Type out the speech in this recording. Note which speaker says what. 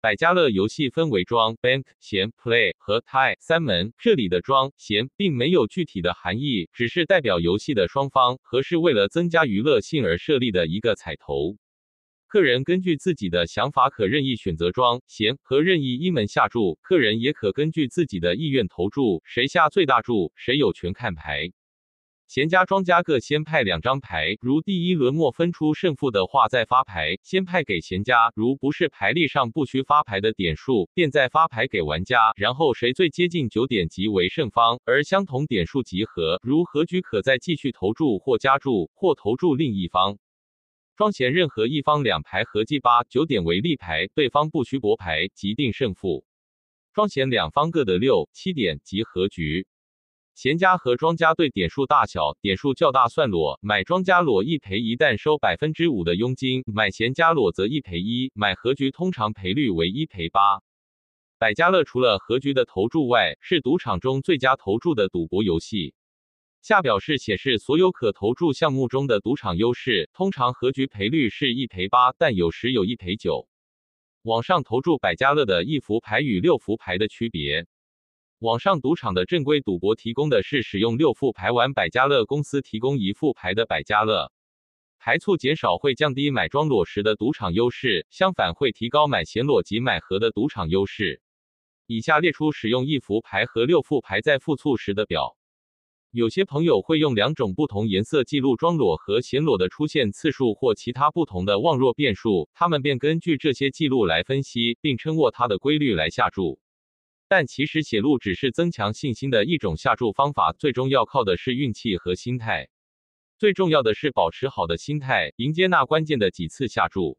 Speaker 1: 百家乐游戏分为庄 Bank、闲 Play 和 tie 三门，这里的庄闲并没有具体的含义，只是代表游戏的双方和是为了增加娱乐性而设立的一个彩头。客人根据自己的想法可任意选择庄闲和任意一门下注，客人也可根据自己的意愿投注，谁下最大注，谁有权看牌。闲家庄家各先派两张牌，如第一轮末分出胜负的话再发牌，先派给闲家；如不是牌力上不需发牌的点数，便再发牌给玩家，然后谁最接近九点即为胜方，而相同点数集合。如和局可再继续投注或加注，或投注另一方。庄闲任何一方两牌合计八九点为立牌，对方不需博牌即定胜负。庄闲两方各得六七点即和局。闲家和庄家对点数大小，点数较大算裸，买庄家裸一赔一，但收百分之五的佣金；买闲家裸则一赔一，买和局通常赔率为一赔八。百家乐除了和局的投注外，是赌场中最佳投注的赌博游戏。下表是显示所有可投注项目中的赌场优势，通常和局赔率是一赔八，但有时有一赔九。网上投注百家乐的一副牌与六副牌的区别。网上赌场的正规赌博提供的是使用六副牌玩百家乐公司提供一副牌的百家乐，牌促减少会降低买庄裸时的赌场优势，相反会提高买闲裸及买和的赌场优势。以下列出使用一副牌和六副牌在复促时的表。有些朋友会用两种不同颜色记录庄裸和闲裸的出现次数或其他不同的望弱变数，他们便根据这些记录来分析，并称握它的规律来下注。但其实写路只是增强信心的一种下注方法，最终要靠的是运气和心态。最重要的是保持好的心态，迎接那关键的几次下注。